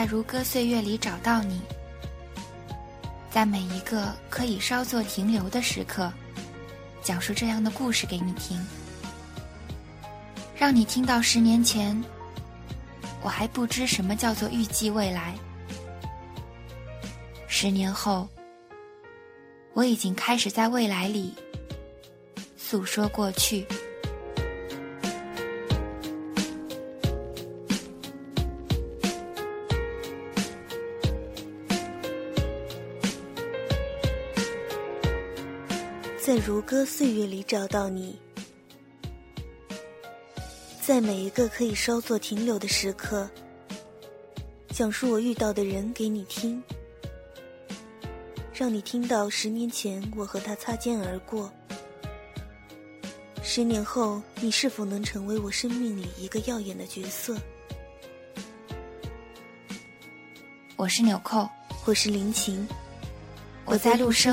在如歌岁月里找到你，在每一个可以稍作停留的时刻，讲述这样的故事给你听，让你听到十年前，我还不知什么叫做预计未来，十年后，我已经开始在未来里诉说过去。在如歌岁月里找到你，在每一个可以稍作停留的时刻，讲述我遇到的人给你听，让你听到十年前我和他擦肩而过，十年后你是否能成为我生命里一个耀眼的角色？我是纽扣，我是林晴，我在陆生。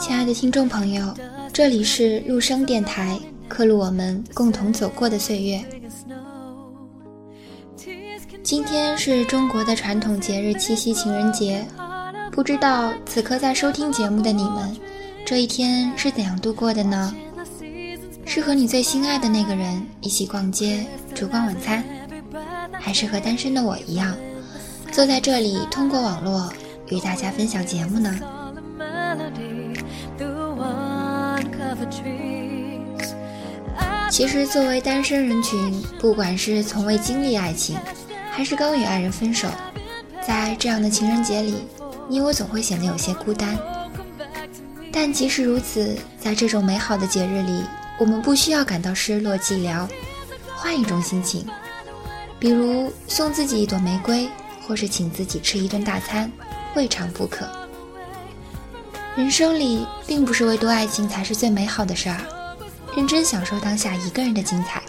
亲爱的听众朋友，这里是陆生电台，刻录我们共同走过的岁月。今天是中国的传统节日七夕情人节，不知道此刻在收听节目的你们，这一天是怎样度过的呢？是和你最心爱的那个人一起逛街、烛光晚餐，还是和单身的我一样，坐在这里通过网络与大家分享节目呢？其实，作为单身人群，不管是从未经历爱情，还是刚与爱人分手，在这样的情人节里，你我总会显得有些孤单。但即使如此，在这种美好的节日里，我们不需要感到失落寂寥，换一种心情，比如送自己一朵玫瑰，或是请自己吃一顿大餐，未尝不可。人生里，并不是唯独爱情才是最美好的事儿。认真享受当下一个人的精彩，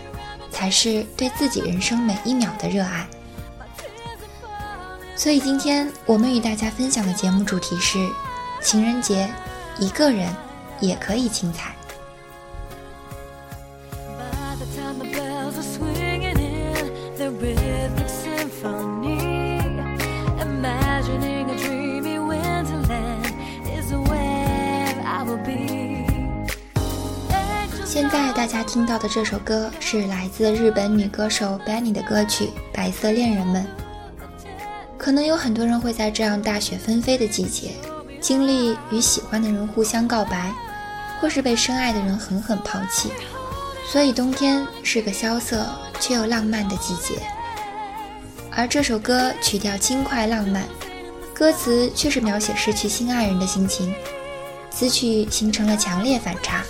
才是对自己人生每一秒的热爱。所以今天我们与大家分享的节目主题是：情人节，一个人也可以精彩。到的这首歌是来自日本女歌手 Benny 的歌曲《白色恋人们》。可能有很多人会在这样大雪纷飞的季节，经历与喜欢的人互相告白，或是被深爱的人狠狠抛弃。所以冬天是个萧瑟却又浪漫的季节。而这首歌曲调轻快浪漫，歌词却是描写失去心爱人的心情，词曲形成了强烈反差。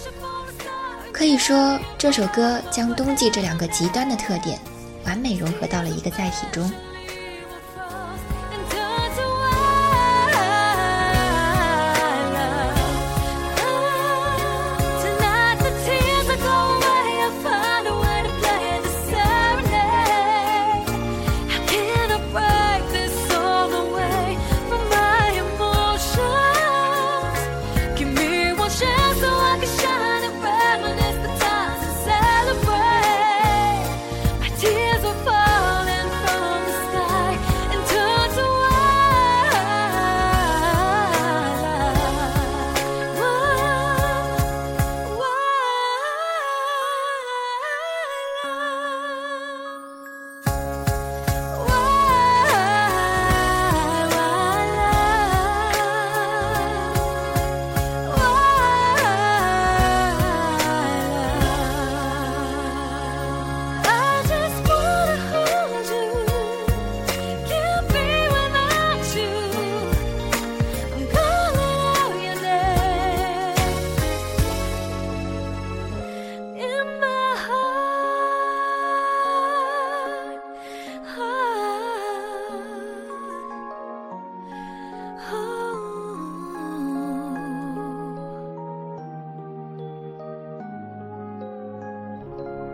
可以说，这首歌将冬季这两个极端的特点完美融合到了一个载体中。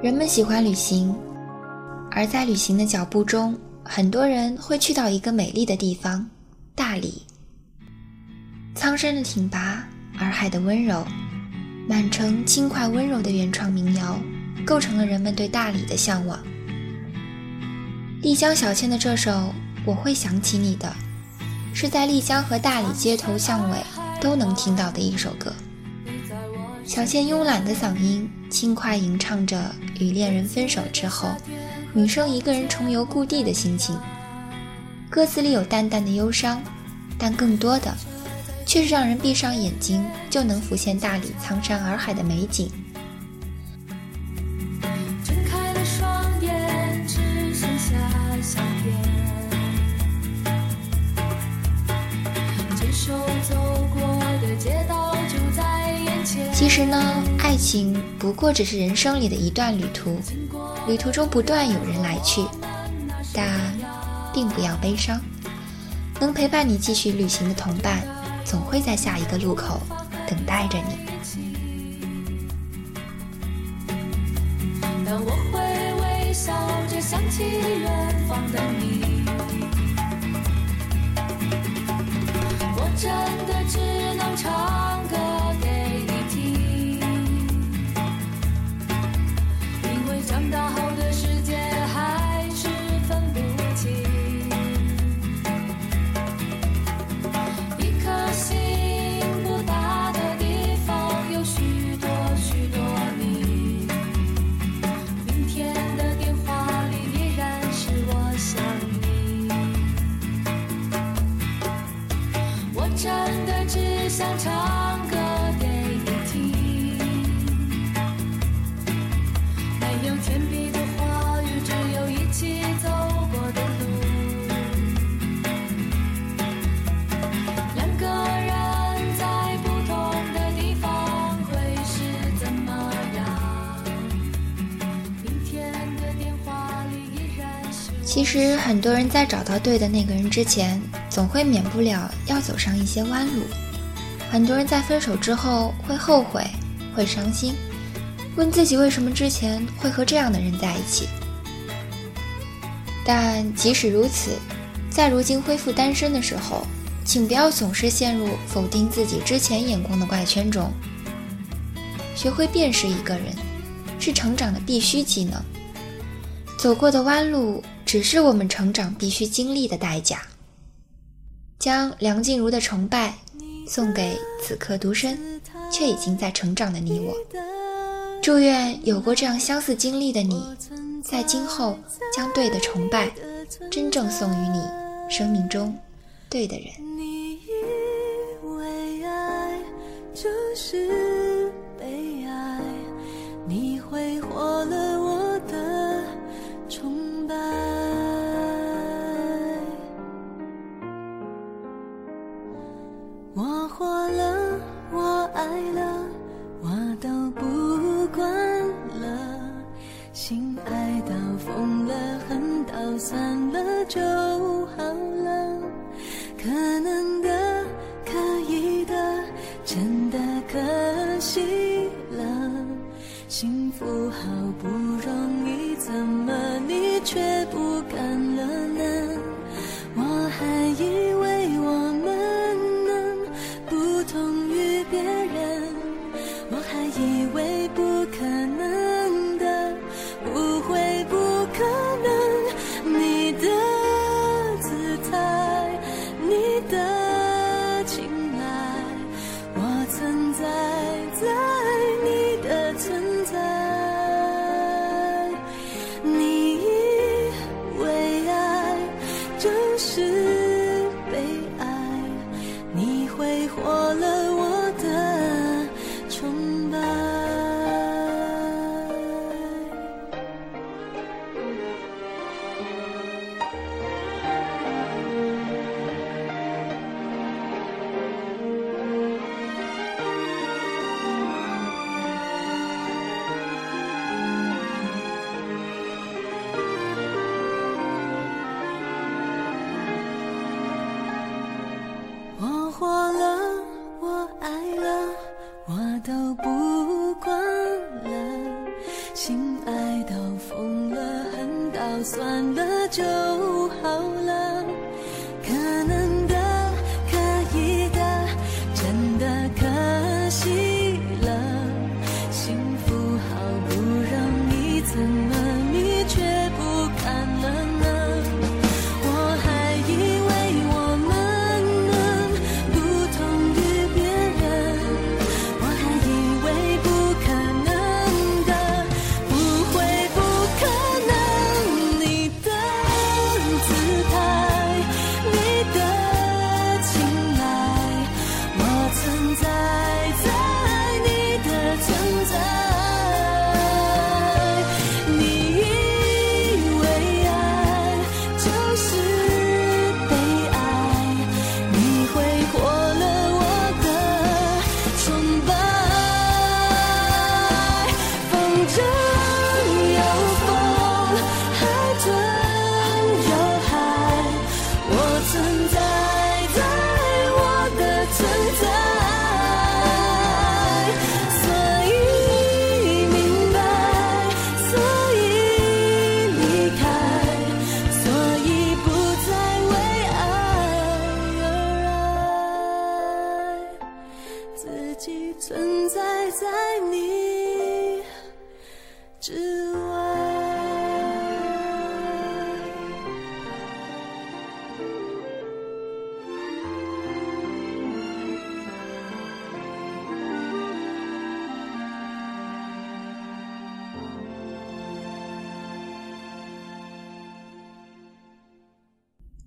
人们喜欢旅行，而在旅行的脚步中，很多人会去到一个美丽的地方——大理。苍山的挺拔，洱海的温柔，满城轻快温柔的原创民谣，构成了人们对大理的向往。丽江小倩的这首《我会想起你的》，是在丽江和大理街头巷尾都能听到的一首歌。小倩慵懒的嗓音，轻快吟唱着与恋人分手之后，女生一个人重游故地的心情。歌词里有淡淡的忧伤，但更多的。却是让人闭上眼睛就能浮现大理苍山洱海的美景。情不过只是人生里的一段旅途，旅途中不断有人来去，但并不要悲伤，能陪伴你继续旅行的同伴。总会在下一个路口等待着你。但我会微笑着想起远方的你，我真的只能唱歌。其实，很多人在找到对的那个人之前，总会免不了要走上一些弯路。很多人在分手之后会后悔，会伤心，问自己为什么之前会和这样的人在一起。但即使如此，在如今恢复单身的时候，请不要总是陷入否定自己之前眼光的怪圈中。学会辨识一个人，是成长的必须技能。走过的弯路。只是我们成长必须经历的代价。将梁静茹的崇拜送给此刻独身却已经在成长的你我。祝愿有过这样相似经历的你，在今后将对的崇拜真正送于你生命中对的人。算了就好了，可能的，可以的，真的可惜了，幸福好不容易怎么？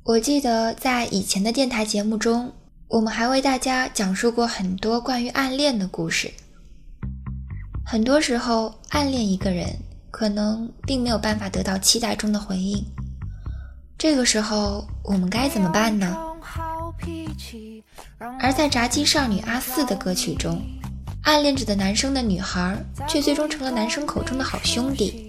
我记得在以前的电台节目中，我们还为大家讲述过很多关于暗恋的故事。很多时候，暗恋一个人可能并没有办法得到期待中的回应，这个时候我们该怎么办呢？而在炸鸡少女阿四的歌曲中，暗恋着的男生的女孩却最终成了男生口中的好兄弟。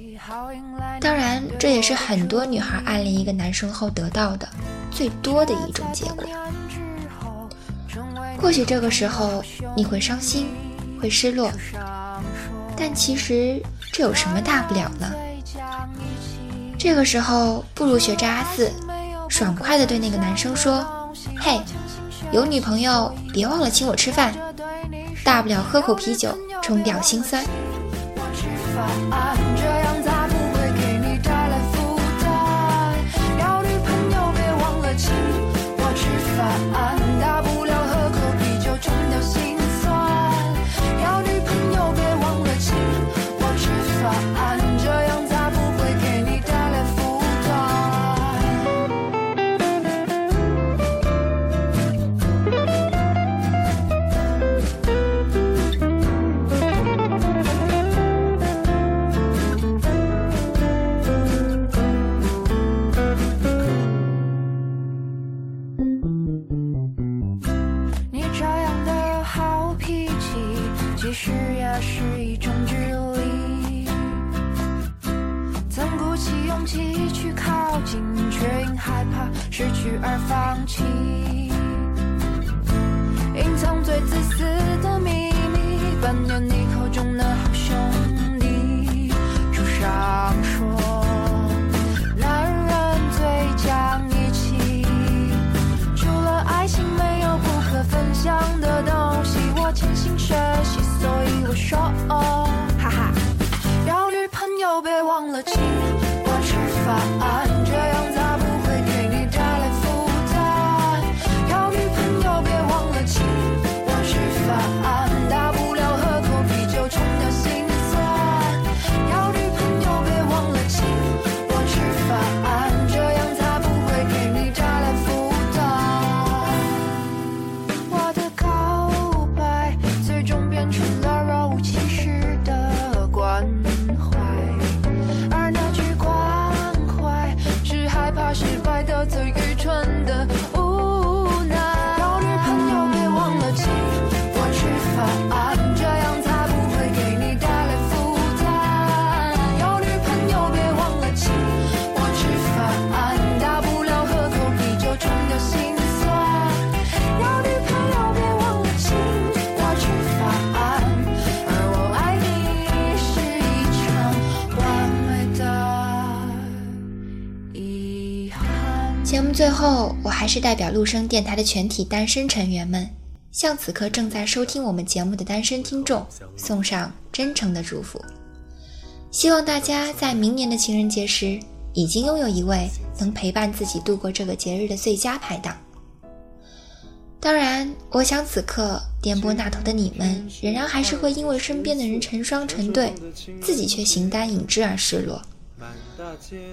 当然，这也是很多女孩暗恋一个男生后得到的最多的一种结果。或许这个时候你会伤心，会失落，但其实这有什么大不了呢？这个时候不如学着阿四，爽快地对那个男生说：“嘿，有女朋友别忘了请我吃饭，大不了喝口啤酒冲掉心酸。”勇气去靠近，却因害怕失去而放弃。隐藏最自私的秘密，扮演你口中的好兄弟。书上说，男人最讲义气。除了爱情，没有不可分享的东西。我潜心学习，所以我说，哦，哈哈。要女朋友别忘了请后，我还是代表陆生电台的全体单身成员们，向此刻正在收听我们节目的单身听众送上真诚的祝福。希望大家在明年的情人节时，已经拥有一位能陪伴自己度过这个节日的最佳拍档。当然，我想此刻电波那头的你们，仍然还是会因为身边的人成双成对，自己却形单影只而失落。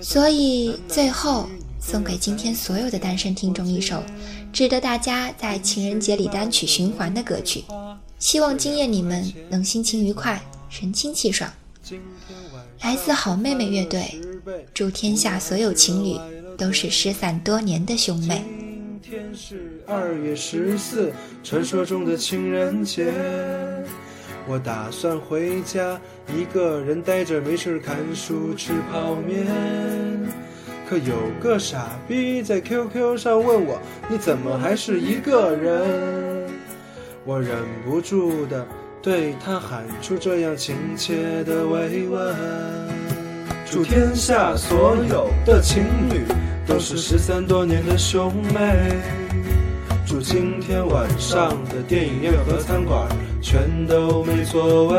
所以，最后送给今天所有的单身听众一首值得大家在情人节里单曲循环的歌曲。希望今夜你们能心情愉快，神清气爽。来自好妹妹乐队，祝天下所有情侣都是失散多年的兄妹。今天是二月十四，传说中的情人节。我打算回家，一个人待着没事看书吃泡面。有个傻逼在 QQ 上问我，你怎么还是一个人？我忍不住的对他喊出这样亲切的慰问。祝天下所有的情侣都是失散多年的兄妹。祝今天晚上的电影院和餐馆全都没座位。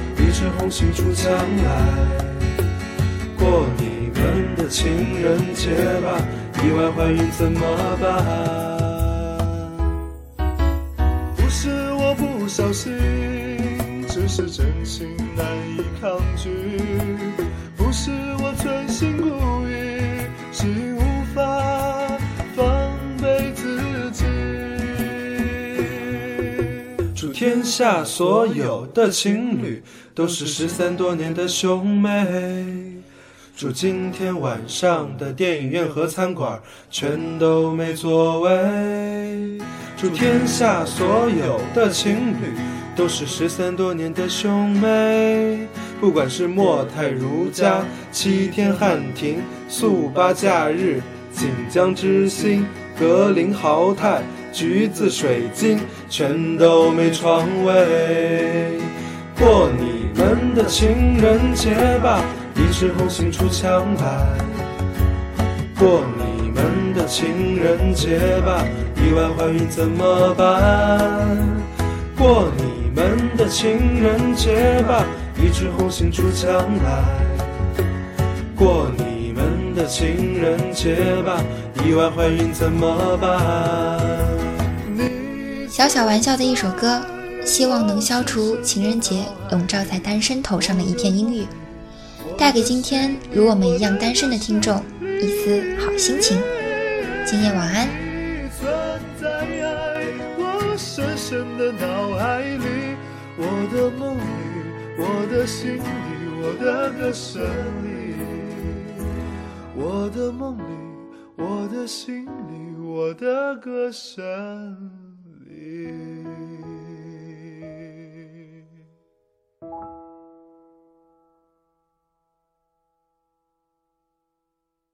一枝红杏出墙来。过你们的情人节吧，意外怀孕怎么办？不是我不小心，只是真情难以抗拒。不是我存心故意，是因无法防备自己。祝天下所有的情侣都是失散多年的兄妹。祝今天晚上的电影院和餐馆全都没座位。祝天下所有的情侣都是失散多年的兄妹。不管是莫泰如家、七天汉庭、速八假日、锦江之星、格林豪泰、橘子水晶，全都没床位。过你们的情人节吧，一枝红杏出墙来。过你们的情人节吧，意外怀孕怎么办？过你们的情人节吧，一枝红杏出墙来。过你们的情人节吧，意外怀孕怎么办？小小玩笑的一首歌，希望能消除情人节笼罩在单身头上的一片阴郁，带给今天如我们一样单身的听众一丝好心情。今夜晚安。你存在我深深的脑海里，我的梦里，我的心里，我的歌声里，我的梦里，我的心里，我的歌声里。